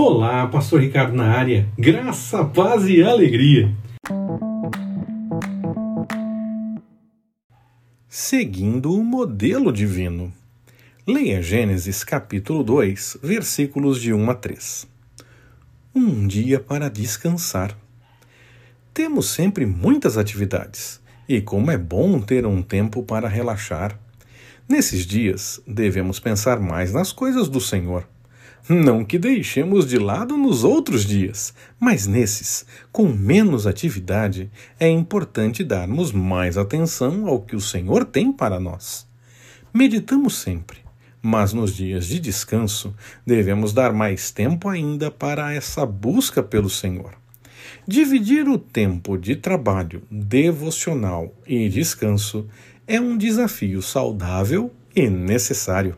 Olá, Pastor Ricardo na área. Graça, paz e alegria. Seguindo o modelo divino. Leia Gênesis capítulo 2, versículos de 1 a 3. Um dia para descansar. Temos sempre muitas atividades, e como é bom ter um tempo para relaxar. Nesses dias, devemos pensar mais nas coisas do Senhor não que deixemos de lado nos outros dias, mas nesses, com menos atividade, é importante darmos mais atenção ao que o Senhor tem para nós. Meditamos sempre, mas nos dias de descanso devemos dar mais tempo ainda para essa busca pelo Senhor. Dividir o tempo de trabalho, devocional e descanso é um desafio saudável e necessário.